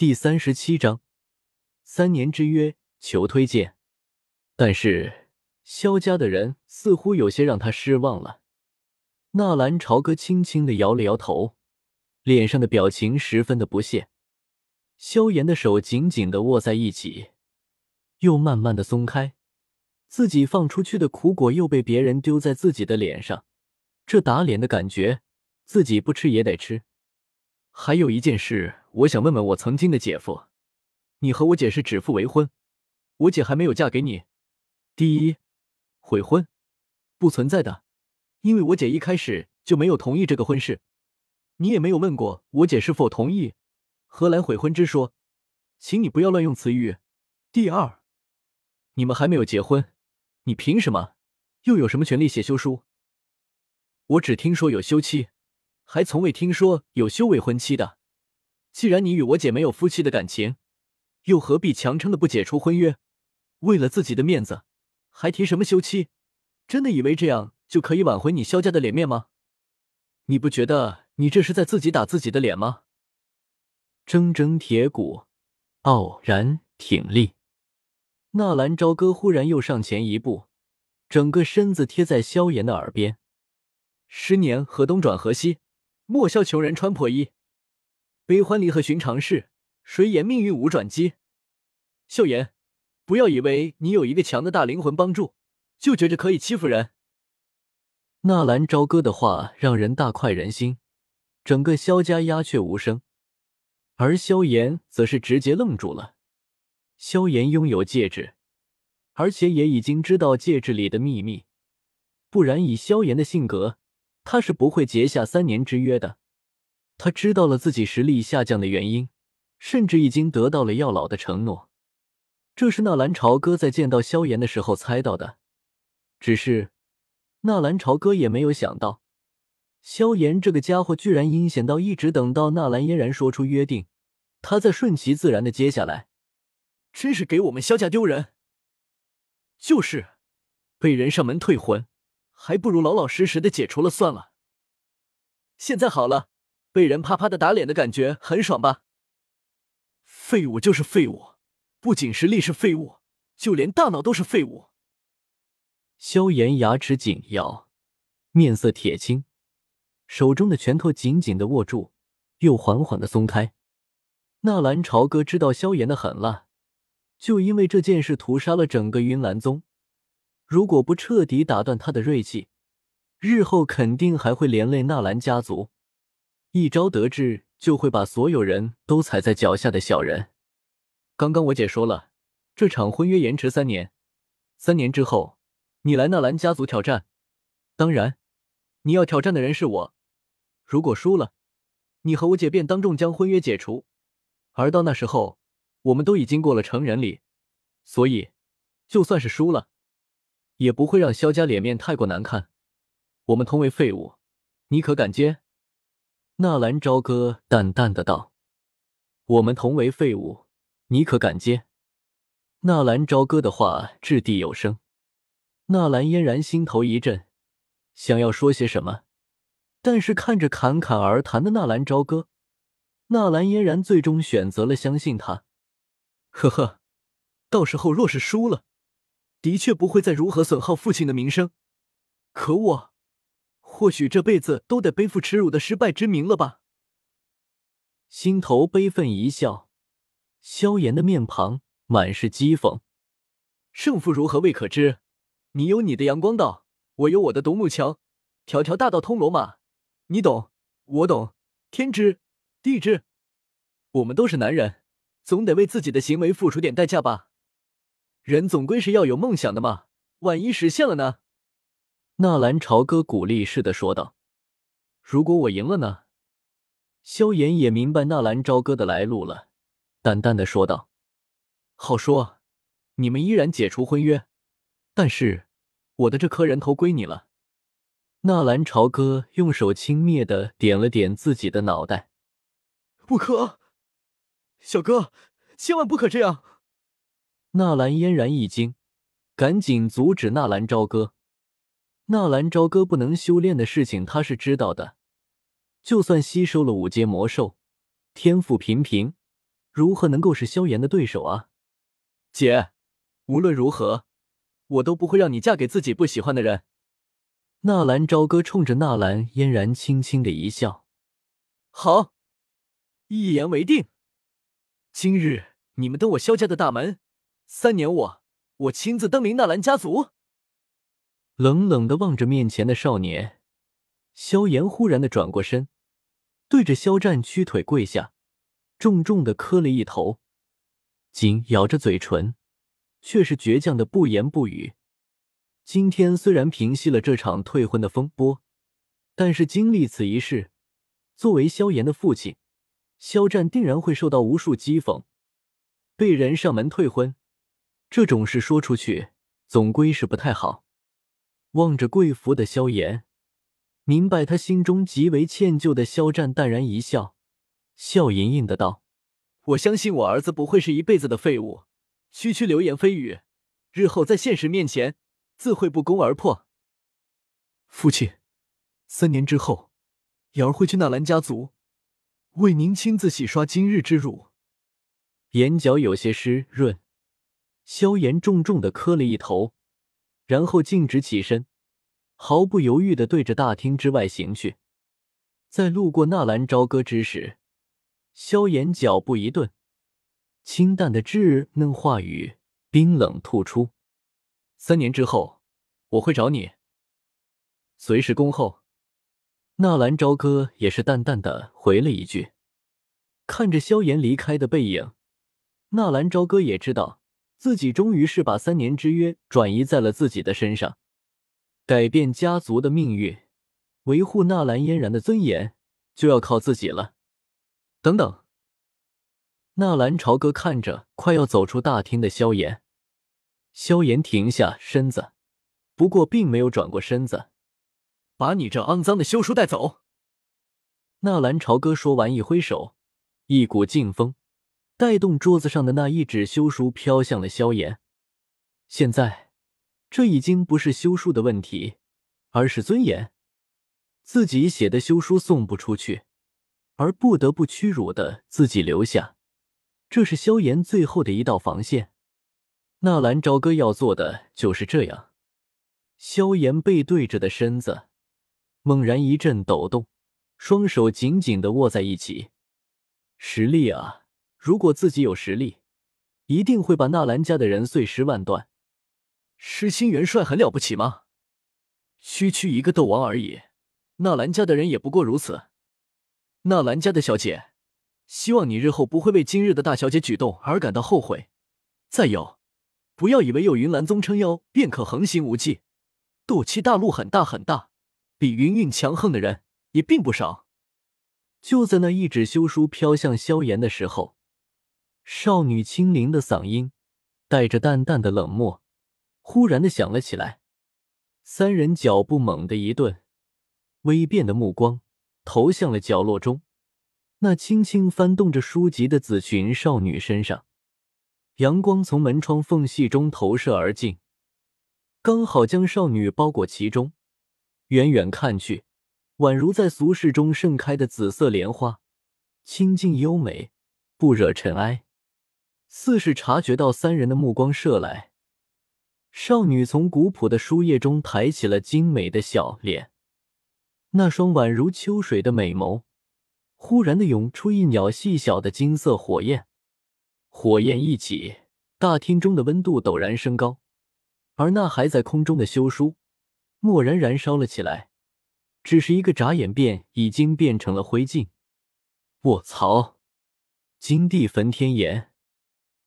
第三十七章三年之约，求推荐。但是萧家的人似乎有些让他失望了。纳兰朝歌轻轻的摇了摇头，脸上的表情十分的不屑。萧炎的手紧紧的握在一起，又慢慢的松开。自己放出去的苦果又被别人丢在自己的脸上，这打脸的感觉，自己不吃也得吃。还有一件事，我想问问我曾经的姐夫，你和我姐是指腹为婚，我姐还没有嫁给你。第一，悔婚，不存在的，因为我姐一开始就没有同意这个婚事，你也没有问过我姐是否同意，何来悔婚之说？请你不要乱用词语。第二，你们还没有结婚，你凭什么，又有什么权利写休书？我只听说有休妻。还从未听说有休未婚妻的。既然你与我姐没有夫妻的感情，又何必强撑的不解除婚约？为了自己的面子，还提什么休妻？真的以为这样就可以挽回你萧家的脸面吗？你不觉得你这是在自己打自己的脸吗？铮铮铁骨，傲然挺立。纳兰朝歌忽然又上前一步，整个身子贴在萧炎的耳边：“十年河东转河西。”莫笑穷人穿破衣，悲欢离合寻常事，谁言命运无转机？萧炎，不要以为你有一个强的大灵魂帮助，就觉着可以欺负人。纳兰朝歌的话让人大快人心，整个萧家鸦雀无声，而萧炎则是直接愣住了。萧炎拥有戒指，而且也已经知道戒指里的秘密，不然以萧炎的性格。他是不会结下三年之约的。他知道了自己实力下降的原因，甚至已经得到了药老的承诺。这是纳兰朝歌在见到萧炎的时候猜到的。只是纳兰朝歌也没有想到，萧炎这个家伙居然阴险到一直等到纳兰嫣然说出约定，他再顺其自然的接下来。真是给我们萧家丢人。就是，被人上门退婚。还不如老老实实的解除了算了。现在好了，被人啪啪的打脸的感觉很爽吧？废物就是废物，不仅实力是废物，就连大脑都是废物。萧炎牙齿紧咬，面色铁青，手中的拳头紧紧的握住，又缓缓的松开。纳兰朝歌知道萧炎的狠辣，就因为这件事屠杀了整个云岚宗。如果不彻底打断他的锐气，日后肯定还会连累纳兰家族。一朝得志，就会把所有人都踩在脚下的小人。刚刚我姐说了，这场婚约延迟三年，三年之后你来纳兰家族挑战。当然，你要挑战的人是我。如果输了，你和我姐便当众将婚约解除。而到那时候，我们都已经过了成人礼，所以就算是输了。也不会让萧家脸面太过难看。我们同为废物，你可敢接？纳兰朝歌淡淡的道：“我们同为废物，你可敢接？”纳兰朝歌的话掷地有声。纳兰嫣然心头一震，想要说些什么，但是看着侃侃而谈的纳兰朝歌，纳兰嫣然最终选择了相信他。呵呵，到时候若是输了。的确不会再如何损耗父亲的名声，可我或许这辈子都得背负耻辱的失败之名了吧？心头悲愤一笑，萧炎的面庞满是讥讽。胜负如何未可知，你有你的阳光道，我有我的独木桥，条条大道通罗马，你懂，我懂，天知地知。我们都是男人，总得为自己的行为付出点代价吧。人总归是要有梦想的嘛，万一实现了呢？纳兰朝歌鼓励似的说道：“如果我赢了呢？”萧炎也明白纳兰朝歌的来路了，淡淡的说道：“好说，你们依然解除婚约，但是我的这颗人头归你了。”纳兰朝歌用手轻蔑的点了点自己的脑袋：“不可，小哥，千万不可这样。”纳兰嫣然一惊，赶紧阻止纳兰朝歌。纳兰朝歌不能修炼的事情，他是知道的。就算吸收了五阶魔兽，天赋平平，如何能够是萧炎的对手啊？姐，无论如何，我都不会让你嫁给自己不喜欢的人。纳兰朝歌冲着纳兰嫣然轻轻的一笑：“好，一言为定。今日你们登我萧家的大门，三年我我亲自登临纳兰家族。”冷冷的望着面前的少年，萧炎忽然的转过身，对着肖战屈腿跪下，重重的磕了一头，紧咬着嘴唇，却是倔强的不言不语。今天虽然平息了这场退婚的风波，但是经历此一事，作为萧炎的父亲，肖战定然会受到无数讥讽。被人上门退婚，这种事说出去，总归是不太好。望着跪服的萧炎，明白他心中极为歉疚的肖战淡然一笑，笑盈盈的道：“我相信我儿子不会是一辈子的废物，区区流言蜚语，日后在现实面前。”自会不攻而破。父亲，三年之后，瑶儿会去纳兰家族，为您亲自洗刷今日之辱。眼角有些湿润，萧炎重重的磕了一头，然后径直起身，毫不犹豫的对着大厅之外行去。在路过纳兰朝歌之时，萧炎脚步一顿，清淡的稚嫩话语冰冷吐出。三年之后，我会找你。随时恭候。纳兰朝歌也是淡淡的回了一句。看着萧炎离开的背影，纳兰朝歌也知道自己终于是把三年之约转移在了自己的身上，改变家族的命运，维护纳兰嫣然的尊严，就要靠自己了。等等，纳兰朝歌看着快要走出大厅的萧炎。萧炎停下身子，不过并没有转过身子。把你这肮脏的休书带走！纳兰朝歌说完，一挥手，一股劲风带动桌子上的那一纸休书飘向了萧炎。现在，这已经不是休书的问题，而是尊严。自己写的休书送不出去，而不得不屈辱的自己留下，这是萧炎最后的一道防线。纳兰朝歌要做的就是这样。萧炎背对着的身子猛然一阵抖动，双手紧紧的握在一起。实力啊！如果自己有实力，一定会把纳兰家的人碎尸万段。失心元帅很了不起吗？区区一个斗王而已，纳兰家的人也不过如此。纳兰家的小姐，希望你日后不会为今日的大小姐举动而感到后悔。再有。不要以为有云岚宗撑腰便可横行无忌，斗气大陆很大很大，比云韵强横的人也并不少。就在那一纸休书飘向萧炎的时候，少女清灵的嗓音带着淡淡的冷漠，忽然的响了起来。三人脚步猛地一顿，微变的目光投向了角落中那轻轻翻动着书籍的紫裙少女身上。阳光从门窗缝隙中投射而进，刚好将少女包裹其中。远远看去，宛如在俗世中盛开的紫色莲花，清静优美，不惹尘埃。似是察觉到三人的目光射来，少女从古朴的书页中抬起了精美的小脸，那双宛如秋水的美眸，忽然的涌出一袅细小的金色火焰。火焰一起，大厅中的温度陡然升高，而那还在空中的休书，蓦然燃烧了起来，只是一个眨眼，便已经变成了灰烬。卧槽！金地焚天炎。